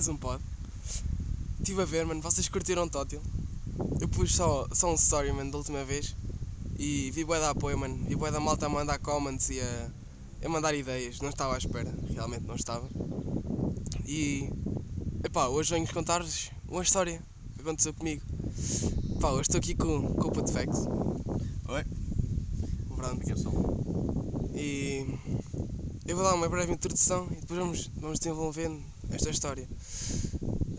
mais um pod. Estive a ver, mano, vocês curtiram Tótil? Eu pus só, só um story, mano, da última vez e vi bué da apoio, mano. Vi bué da malta a mandar comments e a, a mandar ideias. Não estava à espera, realmente não estava. E, epá, hoje venho-vos contar-vos uma história que aconteceu comigo. Pá, hoje estou aqui com, com o Puto Facts. Oi. Pronto. Aqui é pessoal. E eu vou dar uma breve introdução e depois vamos, vamos desenvolvendo esta história.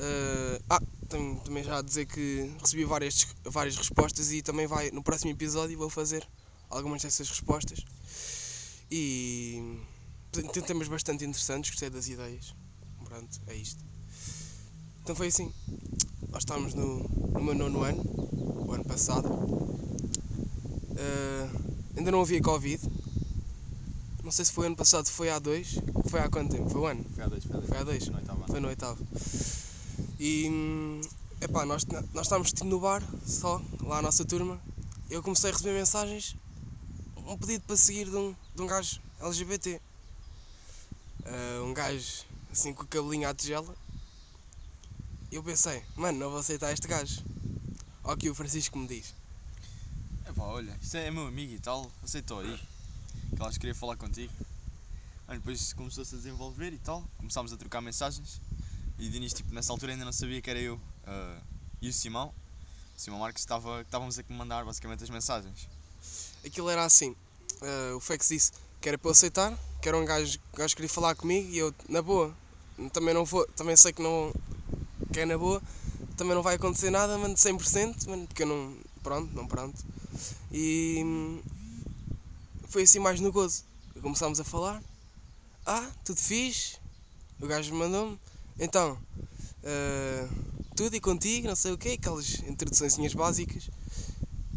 Eh, ah, tenho também já a dizer que recebi várias, várias respostas e também vai no próximo episódio vou fazer algumas dessas respostas. E tem tem temas bastante interessantes, gostei das ideias. Pronto, é isto. Então foi assim. Nós estávamos no, no meu nono ano, o ano passado. Eh, ainda não havia Covid. Não sei se foi ano passado, foi há dois. Foi há quanto tempo? Foi um ano? Foi a dois, foi a dois. Foi há dois? No oitavo. Foi no oitavo. E hum, epá, nós, nós estávamos tipo, no bar, só, lá a nossa turma. Eu comecei a receber mensagens, um pedido para seguir de um, de um gajo LGBT. Ah, um gajo assim com o cabelinho à tigela. Eu pensei, mano, não vou aceitar este gajo. Ó que o Francisco me diz. Epá, olha, isto é meu amigo e tal, aceitou aí. Que elas queria falar contigo. Aí depois começou-se a desenvolver e tal, começámos a trocar mensagens. E de início, tipo, nessa altura ainda não sabia que era eu ah, e o Simão. O Simão Marques estava, que estávamos a mandar basicamente as mensagens. Aquilo era assim, ah, o Fex disse que era para eu aceitar, que era um gajo, gajo queria falar comigo e eu, na boa, também não vou, também sei que não, que é na boa, também não vai acontecer nada, mano, 100%, mano, porque eu não, pronto, não pronto. E foi assim mais no gozo. Começámos a falar, ah, tudo fixe, o gajo mandou-me, então, ah, tudo e contigo, não sei o quê, aquelas introduçõezinhas básicas,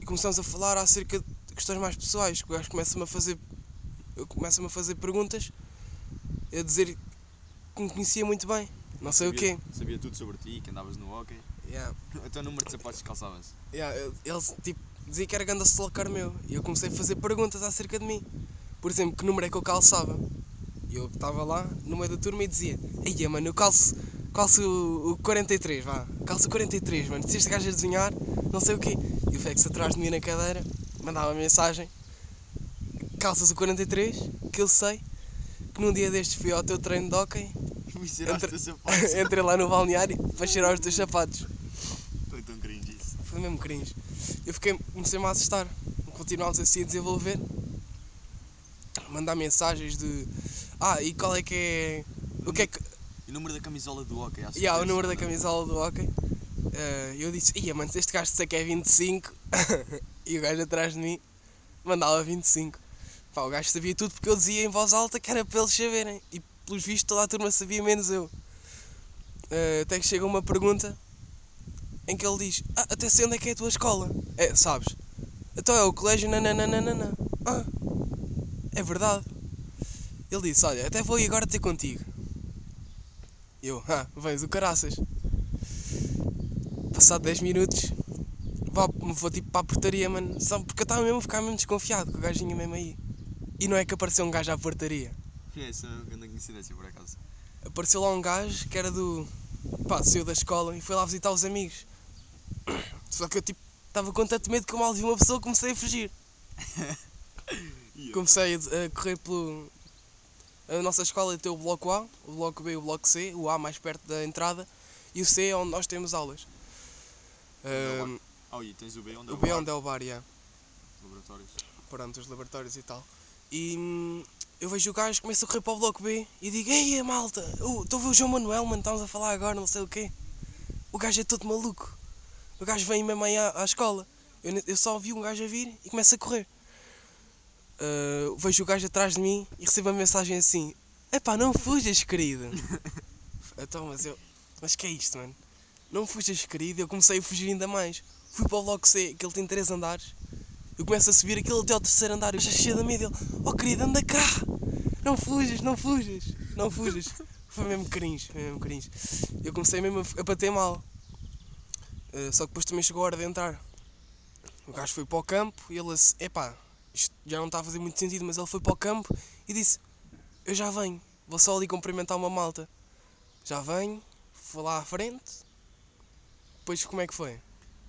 e começámos a falar acerca de questões mais pessoais, que o gajo começa-me a fazer, começa-me a fazer perguntas, a dizer que me conhecia muito bem, não sei o Sabia- quê. Sabia tudo sobre ti, que andavas no hockey. Yeah. O teu número de sapatos que calçavas. Yeah, ele tipo, dizia que era grande stalker meu e eu comecei a fazer perguntas acerca de mim. Por exemplo, que número é que eu calçava? E eu estava lá no meio da turma e dizia: Eia, mano, eu calço, calço o, o 43, vá, calço o 43, mano. Se este gajo a desenhar, não sei o quê. E o Fex atrás de mim na cadeira mandava mensagem: Calças o 43, que eu sei. Que num dia destes fui ao teu treino de hockey, Entre- entrei lá no balneário para cheirar os teus sapatos. Foi tão cringe isso. Foi mesmo cringe. Eu fiquei, comecei-me a assustar. Continuámos assim a desenvolver. Mandar mensagens de. Ah, e qual é que é. O que é que. O número da camisola do hockey? acho que Yeah, o tens, número da não? camisola do hockey. Eh, eu disse, ia mano, se este gajo disser que é 25 e o gajo atrás de mim mandava 25. Pá, o gajo sabia tudo porque eu dizia em voz alta que era para eles saberem. E pelos vistos toda a turma sabia menos eu. Eh, até que chega uma pergunta em que ele diz, ah, até sei onde é que é a tua escola. É, sabes? Então é o colégio nananana. Ah, é verdade. Ele disse, olha, até vou ir agora ter contigo. Eu, ah, vens o caraças. Passado 10 minutos, vou, vou tipo para a portaria, mano. Só porque eu estava mesmo a ficar mesmo desconfiado que o gajo vinha mesmo aí. E não é que apareceu um gajo à portaria. É, isso é uma grande coincidência por acaso. Apareceu lá um gajo que era do. pá, saiu da escola e foi lá visitar os amigos. Só que eu tipo, estava com tanto medo que eu mal vi uma pessoa comecei a fugir. Comecei a, a correr pelo. A nossa escola tem o bloco A, o bloco B e o bloco C, o A mais perto da entrada e o C é onde nós temos aulas. é o Ahm, Oh, e tens o B onde é o o B bar, onde é o bar, yeah. laboratórios. pronto, os laboratórios e tal. E hum, eu vejo o gajo, começo a correr para o bloco B e digo, ei malta, estou a ver o João Manuel, mano, estamos a falar agora, não sei o quê. O gajo é todo maluco. O gajo vem mesmo aí à, à escola. Eu, eu só vi um gajo a vir e começo a correr. Uh, vejo o gajo atrás de mim e recebo uma mensagem assim, epá, não fujas, querido. então, mas eu, mas que é isto, mano? Não fujas, querido. Eu comecei a fugir ainda mais. Fui para o bloco C, que ele tem 3 andares. Eu começo a subir aquilo até ao terceiro andar. Eu já cheio da medo. Ele, oh querido, anda cá! Não fujas, não fujas, não fujas. Foi mesmo cringe, foi mesmo cringe. Eu comecei mesmo a, a bater mal. Uh, só que depois também chegou a hora de entrar. O gajo foi para o campo e ele assim, epá, isto já não está a fazer muito sentido, mas ele foi para o campo e disse, eu já venho, vou só ali cumprimentar uma malta. Já venho, fui lá à frente. Depois como é que foi?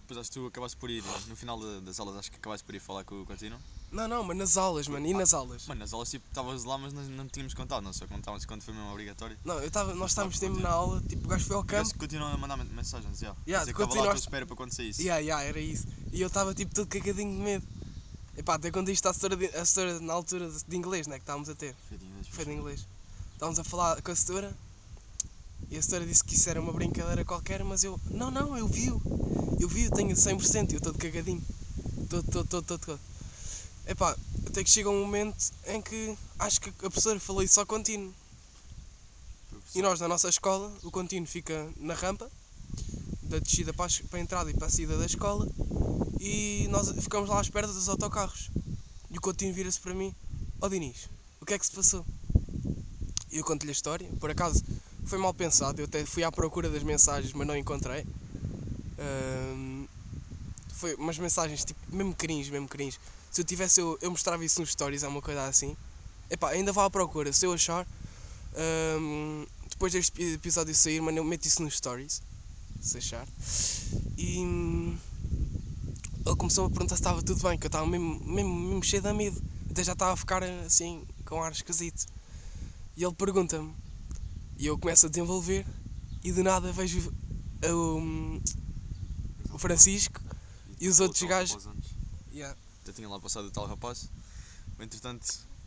Depois acho que tu acabaste por ir, no final da- das aulas, acho que acabaste por ir falar com o Continuo. Não, não, mas nas aulas, mano, e nas aulas? Mano, nas aulas tipo, estavas lá, mas nós não tínhamos contado, não só contávamos quando foi mesmo obrigatório. Não, eu tava, nós estávamos tempo na aula, tipo, o gajo foi ao campo. gajo continuou a mandar men- mensagens, já. Yeah, Dizer que estava lá à tua espera para quando saísse. Ya, ya, era isso. E eu estava tipo todo cagadinho de medo. Epá, até quando isto à setora, de, a na altura de, de inglês, né, que estávamos a ter. Foi de inglês, Foi de inglês. Estávamos a falar com a setora e a setora disse que isso era uma brincadeira qualquer, mas eu, não, não, eu vi-o. Eu vi-o, tenho 100%, eu todo cagadinho. Todo, todo, todo, todo, todo. Epá, até que chega um momento em que acho que a professora falou isso ao contínuo. E nós, na nossa escola, o contínuo fica na rampa, da descida para a, es- para a entrada e para a saída da escola, e nós ficamos lá à espera dos autocarros. E o contínuo vira-se para mim: Ó Diniz, o que é que se passou? E eu conto-lhe a história. Por acaso, foi mal pensado, eu até fui à procura das mensagens, mas não encontrei. Ahm, foi umas mensagens tipo, mesmo cringe, mesmo cringe. Se eu tivesse, eu, eu mostrava isso nos stories, é uma coisa assim. Epá, ainda vou à procura, se eu achar, ahm, depois deste epi- episódio sair, mano, eu meto isso nos stories, se achar. E ele começou a perguntar se estava tudo bem, que eu estava mesmo, mesmo, mesmo cheio de medo. Até já estava a ficar assim, com ar esquisito. E ele pergunta-me, e eu começo a desenvolver, e de nada vejo o, o Francisco e os outros gajos- yeah, Já tinha lá passado o tal rapaz. Entretanto,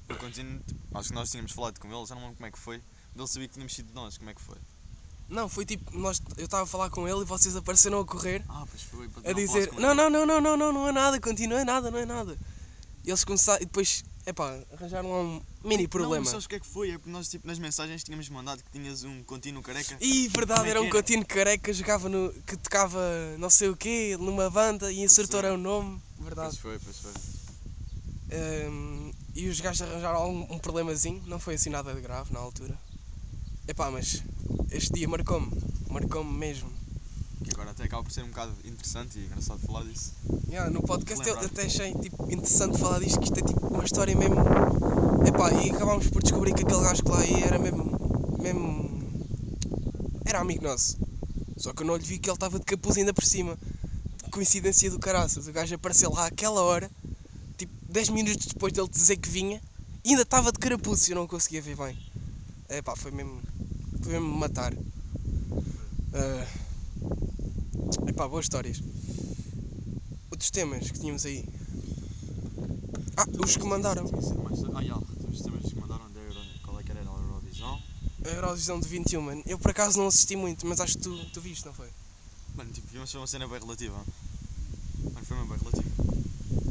eu continuo, acho que nós tínhamos falado com ele, já não lembro como é que foi. Ele sabia que tínhamos sido nós, como é que foi? Não, foi tipo, nós, eu estava a falar com ele e vocês apareceram a correr Ah, pois foi. a não dizer não, não, não, não, não, não, não é nada, continua, é nada, não é nada. E eles começaram, e depois, epá, arranjaram lá um mini Não, problema. mas sabes o que é que foi? É porque nós tipo, nas mensagens tínhamos mandado que tinhas um contínuo careca. E verdade, é era que um era? contínuo careca, jogava no, que tocava não sei o quê, numa banda e acertou é. o nome, Pois verdade. foi, pois foi. Ehm, e os gajos arranjaram um, um problemazinho, não foi assim nada de grave na altura. Epá, mas este dia marcou-me, marcou-me mesmo. Que agora até acaba por ser um bocado interessante e engraçado falar disso. Yeah, no podcast eu até achei tipo, interessante falar disto, que isto é tipo uma história mesmo. Epá, e acabámos por descobrir que aquele gajo que lá ia era mesmo. mesmo. era amigo nosso. Só que eu não lhe vi que ele estava de capuz ainda por cima. Coincidência do caraças, o gajo apareceu lá àquela hora, tipo 10 minutos depois dele dizer que vinha, e ainda estava de carapuço e eu não conseguia ver bem. Epá, foi mesmo. Foi mesmo matar. Ah, epá, boas histórias outros temas que tínhamos aí. Ah, os que mandaram. Ah, já, temos temas que mandaram da Euro... Qual é que era? Era a Eurovisão. A Eurovisão de 21, mano. Eu por acaso não assisti muito, mas acho que tu, tu viste, não foi? Mano, tipo, vimos foi uma cena bem relativa. Mano, foi mesmo bem relativa.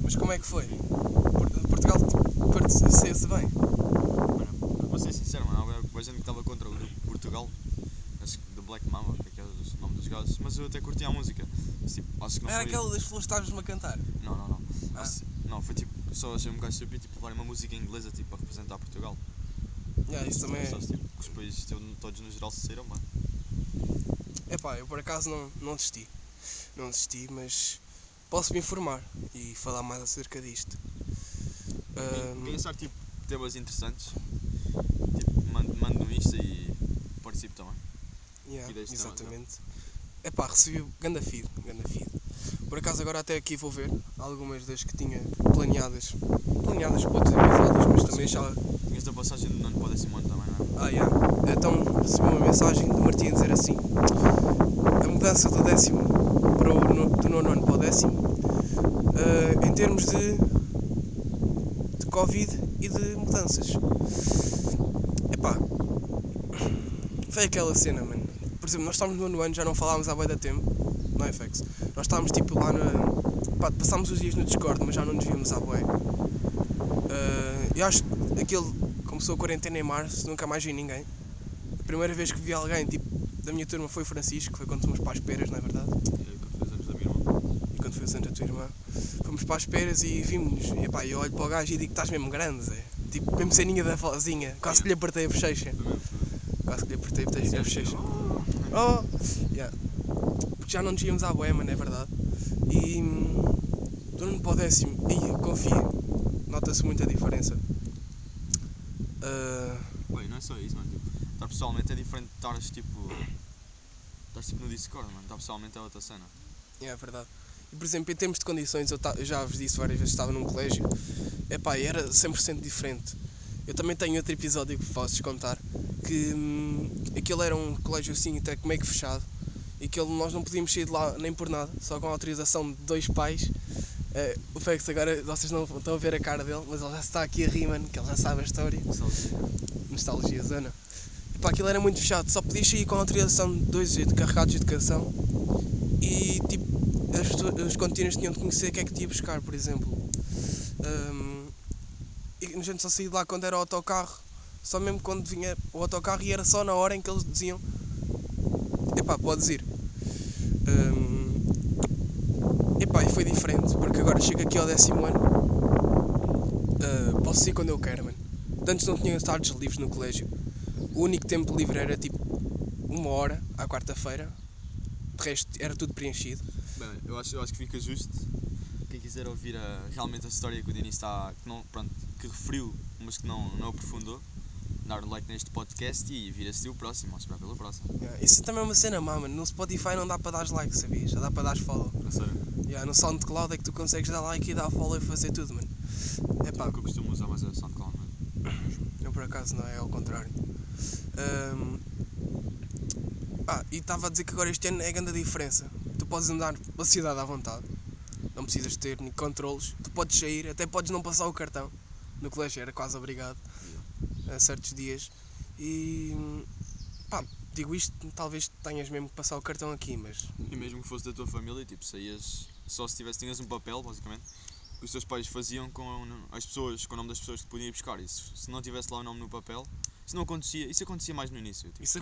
Mas como é que foi? Por- Portugal tipo, saiu-se bem. Mano, vou ser sincero, mano, há boa gente que estava contra o grupo Portugal. Acho que do Black Mamba, que é é o nome dos gajos. Mas eu até curti a música. Mas, tipo, acho que não Era foi... aquela das flores que estavas-me a cantar. Não, não, não. Ah. Acho- Não, foi tipo, só achei um bocado estúpido tipo, levarem uma música inglesa tipo, a representar Portugal. Yeah, isso também é. Só, tipo, que os países to- todos no geral se saíram bem. Epá, eu por acaso não, não assisti. Não assisti, mas posso me informar e falar mais acerca disto. Quem achar tipo, temas interessantes, tipo, mando, mando no Insta e. Deste tema, exatamente. Epá, recebi o ganda feed, ganda feed. Por acaso agora até aqui vou ver algumas das que tinha planeadas. Planeadas para outros episódios, mas também já. Tinhas da passagem do nono para o décimo ano também, não é? Ah, yeah. Então recebi uma mensagem do Martim a dizer assim: a mudança do décimo para o no, do nono ano para o décimo, ah, em termos de, de Covid e de mudanças. Epá, foi aquela cena, mano. Por exemplo, nós estávamos no nono ano, já não falávamos há bem da tempo, não é, Fex? Nós estávamos tipo lá na. Pá, passámos os dias no Discord, mas já não nos víamos à bué. Ah, eu acho que aquele começou a quarentena em março, nunca mais vi ninguém. A primeira vez que vi alguém, tipo, da minha turma foi o Francisco, foi quando fomos para as peras, não é verdade? É quando fez anos da minha irmã. E quando foi o Santa tua irmã. Fomos para as peras e vimos-nos. E pá, eu olho para o gajo e digo que estás mesmo grande, Zé. Tipo, mesmo ceninha da vozinha. Quase que lhe apertei a bochecha. Foi foi. Quase que lhe apertei a bochecha. Oh! Yeah. Porque já não nos íamos à boema, não é verdade? E. hum, Do nono para o décimo. E confia. Nota-se muita diferença. Ah, Bem, não é só isso, mano. Tipo, estar pessoalmente é diferente de estares tipo. Estás tipo no Discord, mano. Estar pessoalmente é outra cena. É verdade. E, por exemplo, em termos de condições, eu, ta- eu já vos disse várias vezes estava num colégio, epá, era 100% diferente. Eu também tenho outro episódio que vos contar, que hum, aquele era um colégio assim, até meio que fechado, e que ele- nós não podíamos sair de lá nem por nada, só com a autorização de dois pais. Eh, o Fex agora, vocês não estão a ver a cara dele, mas ele já está aqui a rir, mano, que ele já sabe a história. Nostalgia Zana. Epá, aquilo era muito fechado, só podias sair com a autorização de dois carregados de educação e tipo, as, os contínuos tinham de conhecer o que é que ia buscar, por exemplo. Hum, e a gente só saía de lá quando era o autocarro, só mesmo quando vinha o autocarro e era só na hora em que eles diziam epá, podes ir. Hum, epá, e foi diferente, porque agora chego aqui ao décimo ano, ah, posso ir quando eu quero, mano. Antes não tinha tardes livres no colégio. O único tempo livre era tipo uma hora à quarta-feira. De resto era tudo preenchido. Bem, eu acho, eu acho que fica justo. Quem quiser ouvir a- realmente a história que o Denis está. Que, não, pronto, que referiu, mas que não, não aprofundou, dar o like neste podcast e vir assistir o próximo, ou esperar pelo próximo. Yeah, Isso também é uma cena má, mano. No Spotify não dá para dar like, sabias? Já dá para dar follow. Não sei. Yeah, no SoundCloud é que tu consegues dar like e dar follow e fazer tudo, mano. É Epá, o que eu costumo usar mais é o SoundCloud, mano. eu por acaso não, é ao contrário. Ahm, Ah, e estava a dizer que agora este ano é a grande diferença. Tu podes andar pela cidade à vontade. Não precisas ter controles. Tu podes sair, até podes não passar o cartão. No colégio era quase obrigado. A certos dias. E. Pá, digo isto, talvez tenhas mesmo que passar o cartão aqui, mas. E mesmo que fosse da tua família, tipo, saías. Só se tivesse, tinhas um papel, basicamente, que os teus pais faziam com as pessoas, com o nome das pessoas que podiam ir buscar. E se, se não tivesse lá o nome no papel, isso não acontecia. Isso acontecia mais no início. Tipo, Isso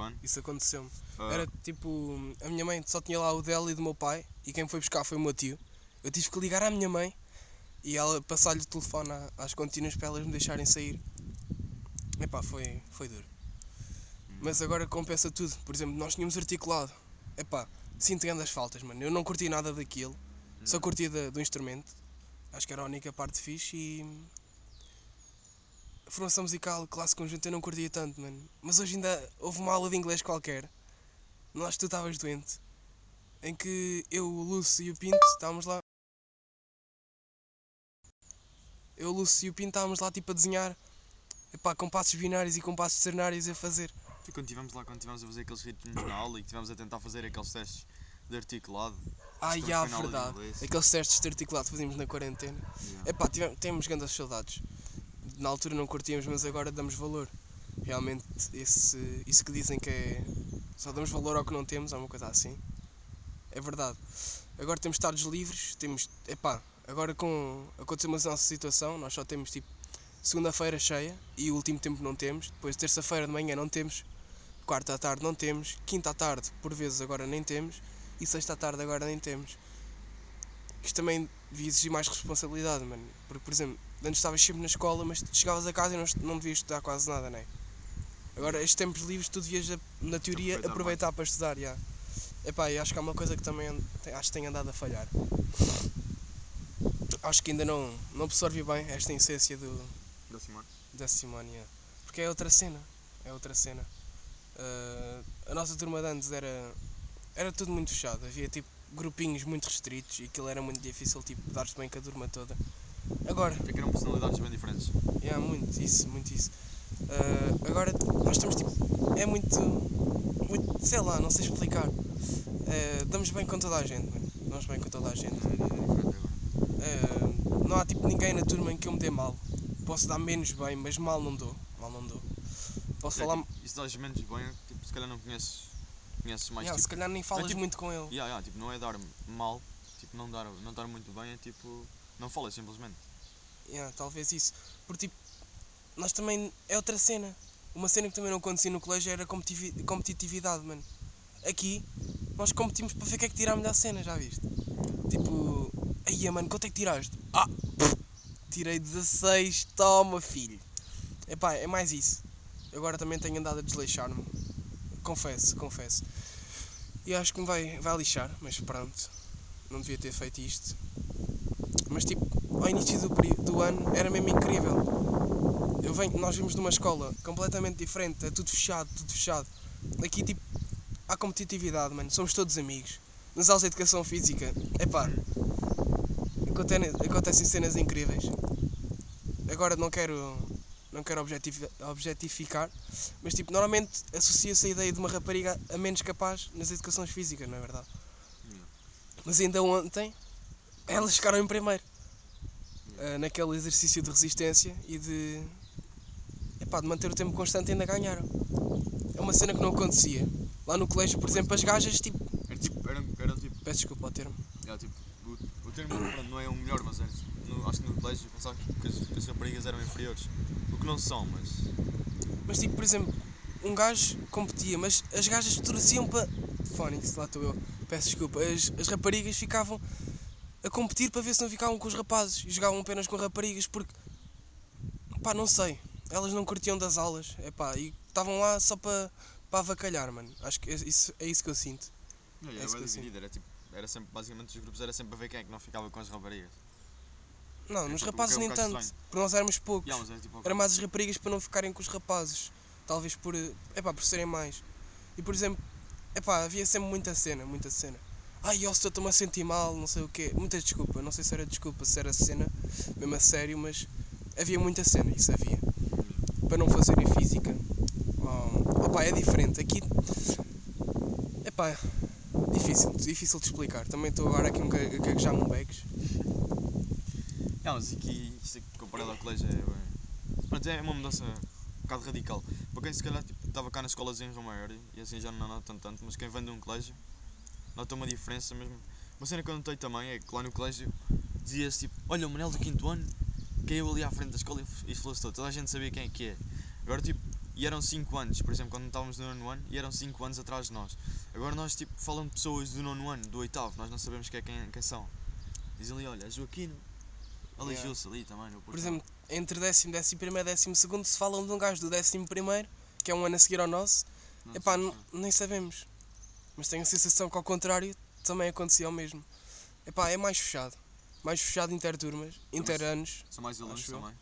ano. Isso aconteceu-me. Ah, Era tipo, a minha mãe só tinha lá o dela e do meu pai, e quem foi buscar foi o meu tio. Eu tive que ligar à minha mãe e ela passar-lhe o telefone às contínuas para elas me deixarem sair. Epá, foi, foi duro. Mas agora compensa tudo. Por exemplo, nós tínhamos articulado. Epá, sinto grandes faltas, mano. Eu não curti nada daquilo, só Não. curti da- do instrumento. Acho que era a única parte fixe e. A formação musical, classe conjunto, eu não curtia tanto, mano. Mas hoje ainda houve uma aula de inglês qualquer. Não acho que tu estavas doente. Em que eu, o Lúcio e o Pinto estávamos lá. Eu, o Lúcio e o Pinto estávamos lá tipo a desenhar. Epá, com passos binários e com passos ternários a fazer. E quando estivemos lá, quando estivemos a fazer aqueles ritmos na aula e que estivemos a tentar fazer aqueles testes de articulado. Ah, Isto já, verdade. Aqueles testes de articulado que fazíamos na quarentena. Epá, tivemos, temos grandes saudades. Na altura não curtíamos, mas agora damos valor. Realmente, esse, isso que dizem que é. Só damos valor ao que não temos, é uma coisa assim. É verdade. Agora temos tardes livres, temos. Epá, agora com. Aconteceu uma nossa situação, nós só temos tipo. Segunda-feira cheia e o último tempo não temos. Depois, terça-feira de manhã não temos. Quarta à tarde não temos. Quinta à tarde, por vezes, agora nem temos. E sexta à tarde, agora nem temos. Isto também devia exigir mais responsabilidade, mano. Porque, por exemplo, antes estavas sempre na escola, mas chegavas a casa e não, não devias estudar quase nada, né? Agora, estes tempos livres, tu devias, na teoria, Aproveitar para estudar, já. Epá, e acho que há uma coisa que também acho que tem andado a falhar. Acho que ainda não, não absorvi bem esta essência do. Da Simónia. Porque é outra cena. É outra cena. Ah, a nossa turma de antes era, era tudo muito fechado. Havia tipo grupinhos muito restritos e aquilo era muito difícil tipo, dar-se bem com a turma toda. Agora, É que eram personalidades bem diferentes. é muito isso, muito isso. Ah, agora nós estamos tipo. É muito, muito. sei lá, não sei explicar. Ah, damos bem com toda a gente, mano. Damos bem com toda a gente. É, é. Ah, não há tipo ninguém na turma em que eu me dê mal. Posso dar menos bem, mas mal não dou. Mal não dou. Posso É, falar. tipo, isso dás menos bem, tipo, se calhar não conheces, conheces mais Yeah, tipo. se calhar nem falas tipo- muito com ele. Yeah, yeah, tipo, não é dar mal, tipo, não dar, não dar muito bem, é tipo. Não falas simplesmente. Yeah, talvez isso. Porque tipo, nós também. É outra cena. Uma cena que também não acontecia no colégio era competitividade, mano. Aqui, nós competimos para ver quem é que tira a melhor cena, já viste? Tipo, aí mano, quanto é que tiraste? Ah, pff, tirei 16, toma filho. Epá, é mais isso. Agora também tenho andado a desleixar-me. Confesso, confesso. E acho que me vai, vai lixar, mas pronto. Não devia ter feito isto. Mas tipo, ao início do, do ano era mesmo incrível. Eu vem, nós vimos de uma escola completamente diferente, é tudo fechado, tudo fechado. Aqui, tipo, há competitividade, mano. Somos todos amigos. Nas aulas de educação física, epá, acontecem, acontecem cenas incríveis. Agora não quero, não quero objetifi- objetificar, mas tipo, normalmente associa-se a ideia de uma rapariga a menos capaz nas educações físicas, não é verdade? Yeah. Mas ainda ontem elas ficaram em primeiro. Ah, naquele exercício de resistência e de, epá, de manter o tempo constante ainda ganharam. É uma cena que não acontecia. Lá no colégio, por exemplo, as gajas tipo. Era tipo, eram, eram tipo, Peço desculpa ao termo. era, tipo termo não é o melhor, mas no, acho que no colégio eu pensava que, que as, raparigas eram inferiores. O que não são, mas. Mas tipo, por exemplo, um gajo competia, mas as gajas torciam para. Fónix, lá estou eu. Peço desculpa. As, as raparigas ficavam a competir para ver se não ficavam com os rapazes e jogavam apenas com raparigas porque. pá, não sei. Elas não curtiam das aulas. Epá, e estavam lá só para para avacalhar, mano. Acho que é isso, é isso que eu sinto. Não, É era isso bem dividido, era tipo, era sempre, basicamente os grupos era sempre a ver quem é que não ficava com as raparigas. Não, É nos tipo, rapazes o que é um nem bocado tanto. estranho. Porque nós éramos poucos. Yeah, mas era tipo, Era mais as raparigas para não ficarem com os rapazes. Talvez por. Epá, por serem mais. E por exemplo, epá, havia sempre muita cena, muita cena. Ai, eu estou-me a sentir mal, não sei o quê. Muita desculpa, não sei se era desculpa, se era cena, mesmo a sério, mas havia muita cena, isso havia. Para não fazerem física. Oh, opá, é diferente. Aqui. Epá, difícil, difícil de explicar. Também estou agora aqui um ga- a gaguejar-me um bags. Não, mas aqui, isto aqui, comparado ao colégio, é, pronto, é uma mudança um bocado radical. Para quem se calhar tipo, estava cá nas escolas em Romaeur e assim já não nota tanto, mas quem vem de um colégio nota uma diferença mesmo. Uma cena que eu notei também é que lá no colégio dizia-se tipo, olha o Manel do quinto ano caiu ali à frente da escola e falou-se todo, toda a gente sabia quem é que é. Agora tipo, e eram 5 anos, por exemplo, quando estávamos no nono ano, e eram 5 anos atrás de nós. Agora nós tipo falam de pessoas do nono ano, do oitavo, nós não sabemos quem, é quem, quem são. Dizem ali, olha, Joaquino, aleijou-se ali também no Por exemplo, entre décimo, décimo primeiro e décimo segundo, se falam de um gajo do décimo primeiro, que é um ano a seguir ao nosso, epá, n- nem sabemos. Mas tenho a sensação que ao contrário também acontecia o mesmo. Epá, é mais fechado. Mais fechado interturmas, interanos, São mais alunos também.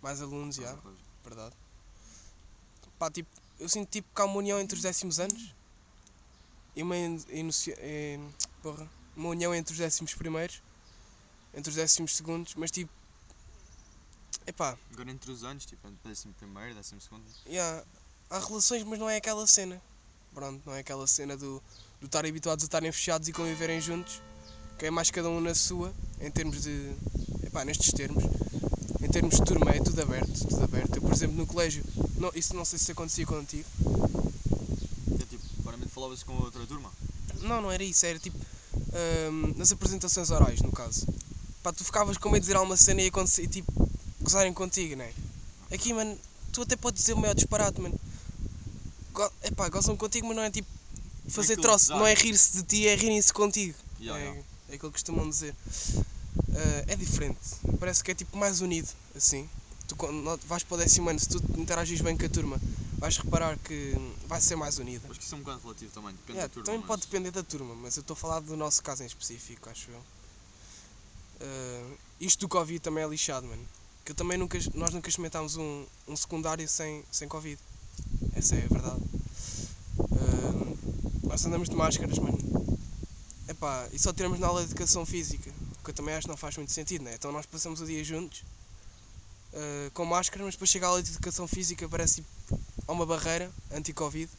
mais alunos, já, Pois. verdade. Pá, tipo, eu sinto tipo que há uma união entre os décimos anos e uma, in- inocia- eh, porra, uma união entre os décimos primeiros, entre os décimos segundos, mas tipo, epá, Agora entre os anos, tipo, entre décimo primeiro, décimo segundo. Yeah, há relações, mas não é aquela cena. Pronto, não é aquela cena do, do estarem habituados a estarem fechados e conviverem juntos, que é mais cada um na sua, em termos de. Epá, nestes termos. Em termos de turma, é tudo aberto, tudo aberto. Eu, por exemplo, no colégio, não, isso não sei se acontecia contigo. É tipo, claramente falavas com a outra turma. Não, não era isso, era tipo. ahm, nas apresentações orais, no caso. Pá, tu ficavas com medo de dizer alguma cena e acontecer, e, tipo, gozarem contigo, né? Aqui, mano, tu até podes dizer o maior disparate, mano. Go epá, gozam contigo, mas não é tipo fazer aquilo troço, não é rir-se de ti, é rirem-se contigo. Yeah, é, yeah. é aquilo que costumam dizer. Ah, é diferente, parece que é tipo mais unido, assim. Tu quando vais para o décimo ano, se tu interagis bem com a turma, vais reparar que vai ser mais unida. Acho que isso é um bocado relativo também, depende Yeah, da turma. também mas- pode depender da turma, mas eu estou a falar do nosso caso em específico, acho eu. Ah, isto do Covid também é lixado, mano. Que eu também nunca, nós nunca experimentámos um, um secundário sem, sem Covid. Essa é a verdade. Ah, nós andamos de máscaras, mano. Epá, e só tiramos na aula de educação física, que eu também acho que não faz muito sentido, né? Então nós passamos o dia juntos, ah, com máscara, mas depois chega a aula de educação física, parece tipo, há uma barreira anti-Covid,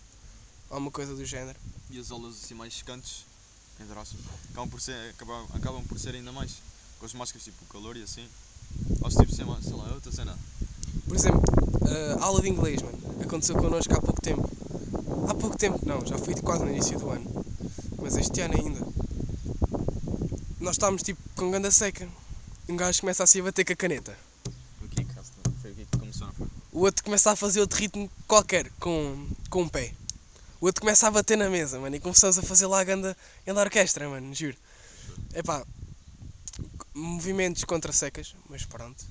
ou uma coisa do género. E as aulas assim mais secantes, entre aspas, acabam por ser, acabam, acabam por ser ainda mais. Com as máscaras, tipo o calor e assim. Acho tipo, sei lá, sei lá, é outra cena. Por exemplo, a aula de inglês, mano, aconteceu connosco há pouco tempo. Há pouco tempo, não, já foi quase no início do ano. Mas este ano ainda. Nós estávamos tipo com ganda seca. Um gajo começa assim a bater com a caneta. Aqui que foi aqui que começou, não foi? O outro começa a fazer outro ritmo qualquer, com, com um pé. O outro começa a bater na mesa, mano, e começamos a fazer lá a ganda, ganda orquestra, mano, juro. Epá, movimentos contra secas, mas pronto.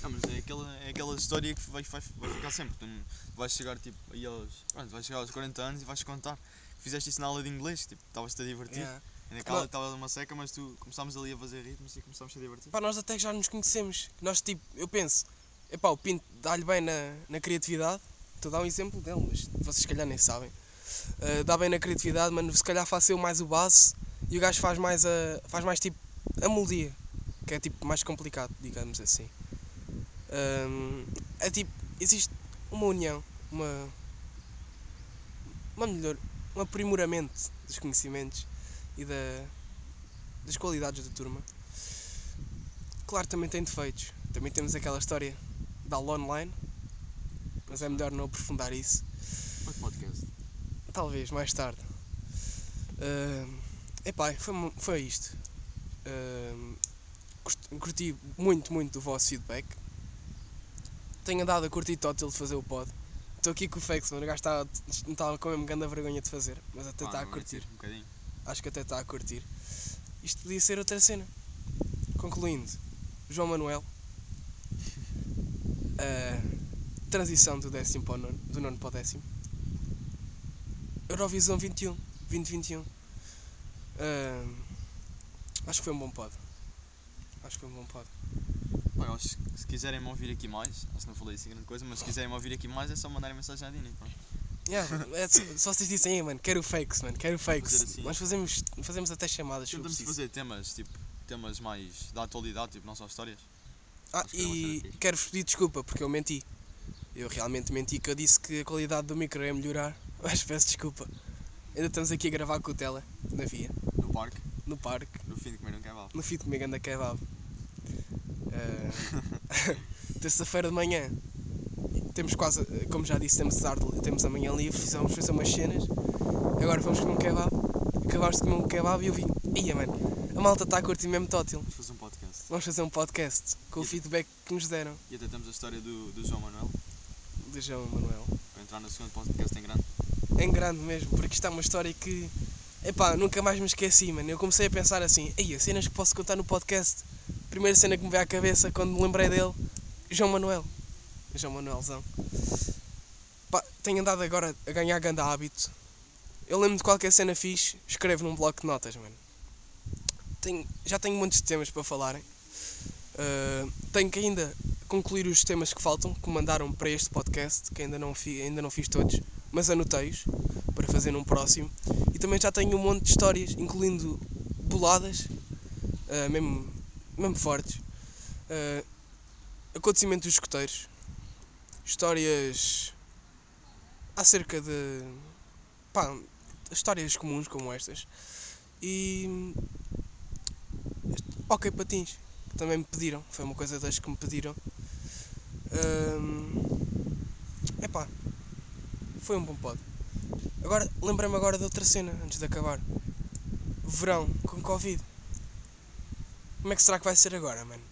Não, mas é aquela, é aquela história que vai, vai, vai ficar sempre. Tu vais chegar tipo aí aos. Pronto, vais chegar aos 40 anos e vais contar. Fizeste isso na aula de inglês, tipo, estavas-te a divertir. Yeah. E naquela Não. estava uma seca, mas tu começámos ali a fazer ritmos e começámos a divertir. Pá, nós até já nos conhecemos. Nós, tipo, eu penso, epá, o Pinto dá-lhe bem na, na criatividade. Estou a dar um exemplo dele, mas vocês se calhar nem sabem. Uh, dá bem na criatividade, mas se calhar faço eu mais o base e o gajo faz mais a. faz mais tipo a melodia, que é tipo mais complicado, digamos assim. Um, é tipo, existe uma união, uma. uma melhor. um aprimoramento dos conhecimentos e da, das qualidades da turma. Claro, também tem defeitos. Também temos aquela história da aula online, mas é melhor não aprofundar isso. Outro podcast. Talvez, mais tarde. Uh, epá, foi, foi isto. Uh, curti muito, muito do vosso feedback. Tenho andado a curtir total de fazer o pod. Estou aqui com o Fex, mano. O gajo estava com a mesma grande vergonha de fazer, mas até está a curtir. Um bocadinho. Acho que até está a curtir. Isto podia ser outra cena. Concluindo, João Manuel. A transição do décimo para o nono, do nono para o décimo. Eurovisão 21, 2021. Uh, acho que foi um bom pod. Acho que foi um bom pod. Bem, que se quiserem me ouvir aqui mais, acho que não falei assim grande coisa, mas se quiserem me ouvir aqui mais é só mandarem mensagem à Dini. Yeah, é, se vocês dissem, aí, mano, quero fakes, mano, quero fakes. Fazer assim. Nós fazemos, fazemos até chamadas se Tentamos fazer temas, tipo, temas mais da atualidade, tipo, não só histórias. Ah, Acho que era uma cena e fixe. quero-vos pedir desculpa porque eu menti. Eu realmente menti que eu disse que a qualidade do micro ia melhorar, mas peço desculpa. Ainda estamos aqui a gravar com o tela, na via, No parque, no parque, no fim de comer um kebab. no fim de comer ganda kebab. Eh, Terça-feira de manhã, temos quase, como já disse, temos, tarde, temos amanhã livre, fizemos fazer umas cenas. Agora vamos comer um kebab. Acabaste de comer um kebab e eu vi, ia mano, a malta está a curtir mesmo tótil. Vamos fazer um podcast. Vamos fazer um podcast com o E- feedback que nos deram E até temos a história do, do João Manuel, do João Manuel. para entrar no segundo podcast em grande. Em grande mesmo, porque isto é uma história que. Epá, nunca mais me esqueci, mano. Eu comecei a pensar assim, ei, as cenas que posso contar no podcast. Primeira cena que me veio à cabeça quando me lembrei dele, João Manuel. João Manuelzão. Pá, tenho andado agora a ganhar grande hábito. Eu lembro de qualquer cena fixe, escrevo num bloco de notas, mano. Tenho, já tenho muitos temas para falarem. Uh, tenho que ainda concluir os temas que faltam, que mandaram para este podcast, que ainda não, fi, ainda não fiz todos, mas anotei-os para fazer num próximo. E também já tenho um monte de histórias, incluindo boladas, uh, mesmo, mesmo fortes. Uh, acontecimento dos escoteiros. Histórias acerca de. pá, histórias comuns como estas. E. Ok, patins, que também me pediram, foi uma coisa das que me pediram. Ahm, epá, foi um bom pod. Agora, lembrei-me agora de outra cena, antes de acabar. Verão, com Covid. Como é que será que vai ser agora, mano?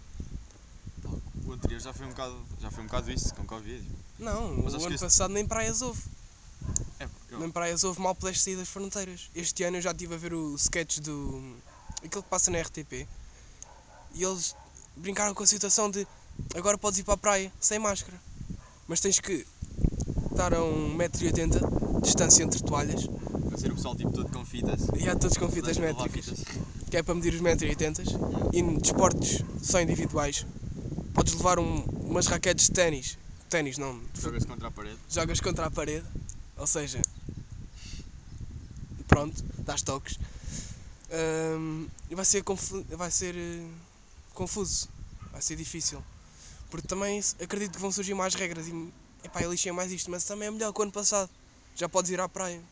Anterior já foi um bocado, já foi um bocado isso, com Covid. Não, Mas o ano este- passado nem praias houve. É, eu, Nem praias houve mal pelas saídas fronteiras. Este ano eu já estive a ver o sketch do. aquele que passa na RTP. E eles brincaram com a situação de agora podes ir para a praia sem máscara. Mas tens que estar a 1,80m de distância entre toalhas. vai ser o pessoal tipo todo com fitas. E há todos com fitas métricas. fitas. Que é para medir os 1,80m. E em desportos só individuais. Podes levar um- umas raquetes de ténis. Ténis não, Jogas contra a parede. jogas contra a parede, ou seja, pronto, dás toques. Ahm, e vai ser, vai ser eh, confuso, vai ser difícil. Porque também acredito que vão surgir mais regras e epá, eu lixei mais isto, mas também é melhor que o ano passado. Já podes ir à praia,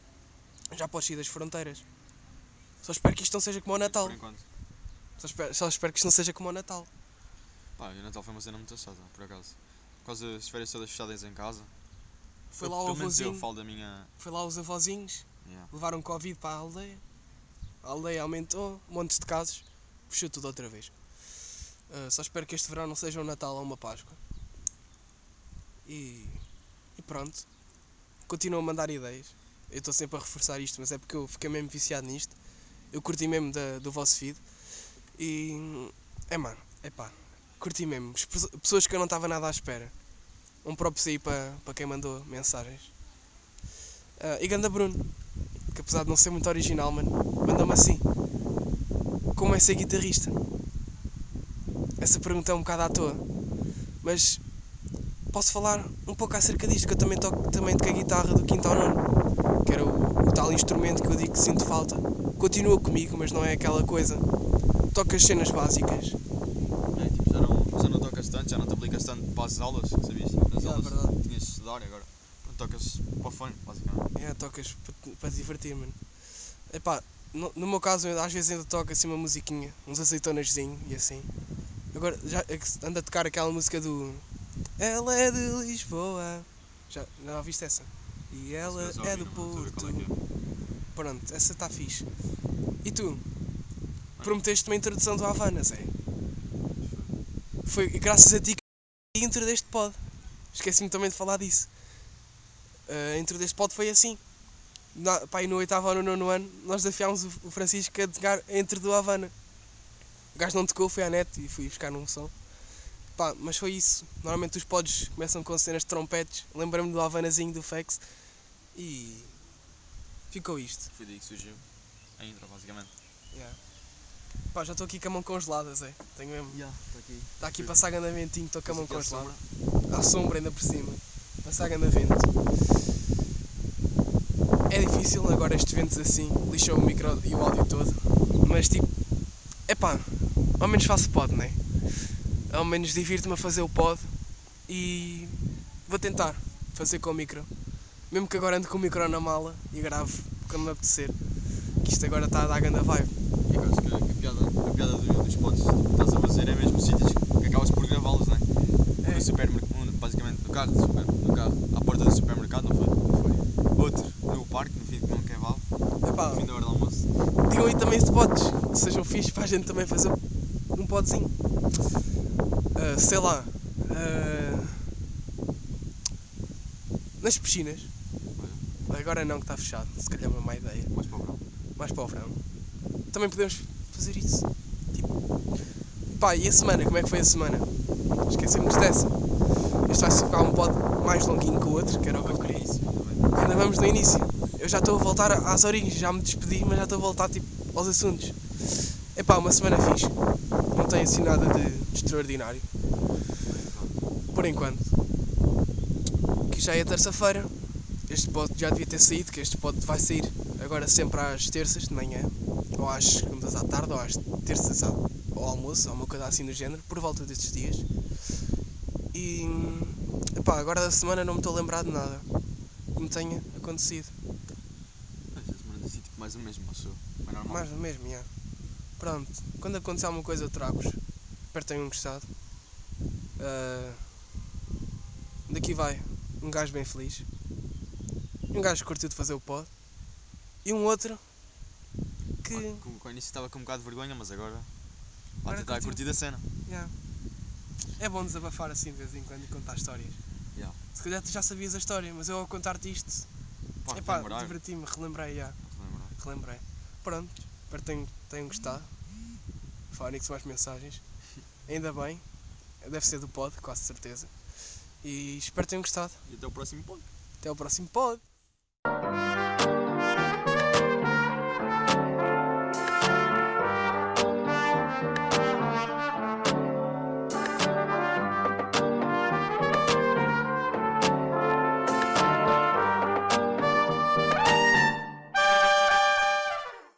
já podes ir das fronteiras. Só espero que isto não seja como o Natal. Só espero, só espero que isto não seja como o Natal. Pá, e o Natal foi uma cena muito chata, por acaso. Com as as férias todas fechadas em casa. Foi Eu- lá o menos eu avôzinho, falo da minha. foi lá os avózinhos, Yeah. levaram Covid para a aldeia. A aldeia aumentou, montes de casos, puxou tudo outra vez. Uh, só espero que este verão não seja um Natal ou uma Páscoa. E, e pronto. Continuo a mandar ideias. Eu estou sempre a reforçar isto, mas é porque eu fiquei mesmo viciado nisto. Eu curti mesmo da- do vosso feed. E é mano, é pá, curti mesmo. As pesso- Pessoas que eu não estava nada à espera. Um próprio sair para, para quem mandou mensagens. Ah, e Ganda Bruno, que apesar de não ser muito original, mano, manda-me assim. Como é ser guitarrista? Essa pergunta é um bocado à toa. Mas posso falar um pouco acerca disto, que eu também toco também toquei guitarra do quinto ao nono, que era o, o tal instrumento que eu digo que sinto falta. Continua comigo, mas não é aquela coisa. Toco as cenas básicas. É, tipo, já não, já não te aplicas tanto para as aulas, sabias? Nas Já, aulas verdade. tinhas de estudar e agora pronto, tocas para o fone, basicamente. É, tocas para te- para divertir, mano. Epá, no, no meu caso, às vezes ainda toco assim uma musiquinha, uns azeitonazinho e assim. Agora, já é anda a tocar aquela música do. Ela é de Lisboa. Já, já ouviste essa? E ela é do Porto. é é. Pronto, essa está fixe. E tu? Prometeste uma introdução do Havana, Zé. Foi graças a ti que a intro deste pod. Esqueci-me também de falar disso. A intro deste pod foi assim. Na, pá, no oitavo ou no nono ano, nós desafiámos o, Francisco a tocar a do Havana. O gajo não tocou, foi à net e fui buscar num som. Pá, mas foi isso. Normalmente os pods começam com cenas de trompetes. Lembrei-me do Havanazinho do Fex. E ficou isto. Foi daí que surgiu a intro, basicamente. Yeah. Pá, já estou aqui com a mão congelada, Zé. Tenho mesmo. Já, está aqui. Está aqui passar gandamentinho, estou com a mão congelada. sombra. À sombra ainda por cima. Passar gandavento. É difícil agora estes ventos assim, lixam o micro e o áudio todo. Mas tipo, epá, ao menos faço pod, né? Ao menos divirto-me a fazer o pod e vou tentar fazer com o micro. Mesmo que agora ande com o micro na mala e grave quando me apetecer. Que isto agora está a dar ganda vibe. Piada, do- dos pods que estás a fazer é mesmo sítios que acabas por gravá-los, não é? É. No supermercado, basicamente no carro, super, no carro, à porta do supermercado, não foi? Outro no parque, no fim de um kebab, Epá, no fim da hora do almoço. digam aí também se podes, que sejam fixes para a gente também fazer um podzinho. Ah, sei lá. ah, nas piscinas. Agora não que está fechado, se calhar é uma má ideia. Mais para o verão. Mais para o verão. Também podemos fazer isso. Tipo. Pá, e a semana? Como é que foi a semana? Esquecemos dessa. Este vai ficar um pod mais longuinho que o outro, que era o que eu queria. Ainda vamos no início. Eu já estou a voltar às origens, já me despedi, mas já estou a voltar tipo, aos assuntos. Epá, uma semana fixe. Não tem assim nada de, de extraordinário. Por enquanto. Que já é terça-feira. Este pod já devia ter saído, que este pod vai sair agora sempre às terças de manhã. Ou às segundas à tarde, ou às terças ao, ao almoço, ou uma coisa assim do género, por volta destes dias. E epá, agora da semana não me estou a lembrar de nada que me tenha acontecido. Esta semana tem sido tipo mais o mesmo, acho eu. Mas. Mais do mesmo, já. Pronto, quando acontecer alguma coisa eu trago-vos. Espero que tenham gostado. Ah, daqui vai um gajo bem feliz. Um gajo que curtiu de fazer o pod. E um outro que. Com, com o início estava com um bocado de vergonha, mas agora. Agora tentar curtiu. curtir a cena. já. É bom desabafar assim de vez em quando e contar histórias. Já. Se calhar tu já sabias a história, mas eu ao contar-te isto, Pá, epá, diverti-me, relembrei já. lembrar. relembrei. Pronto, espero que tenham, tenham gostado. Fónix, mais mensagens. Ainda bem, deve ser do pod, quase certeza. E espero que tenham gostado. E até o próximo ponto. Até ao próximo pod.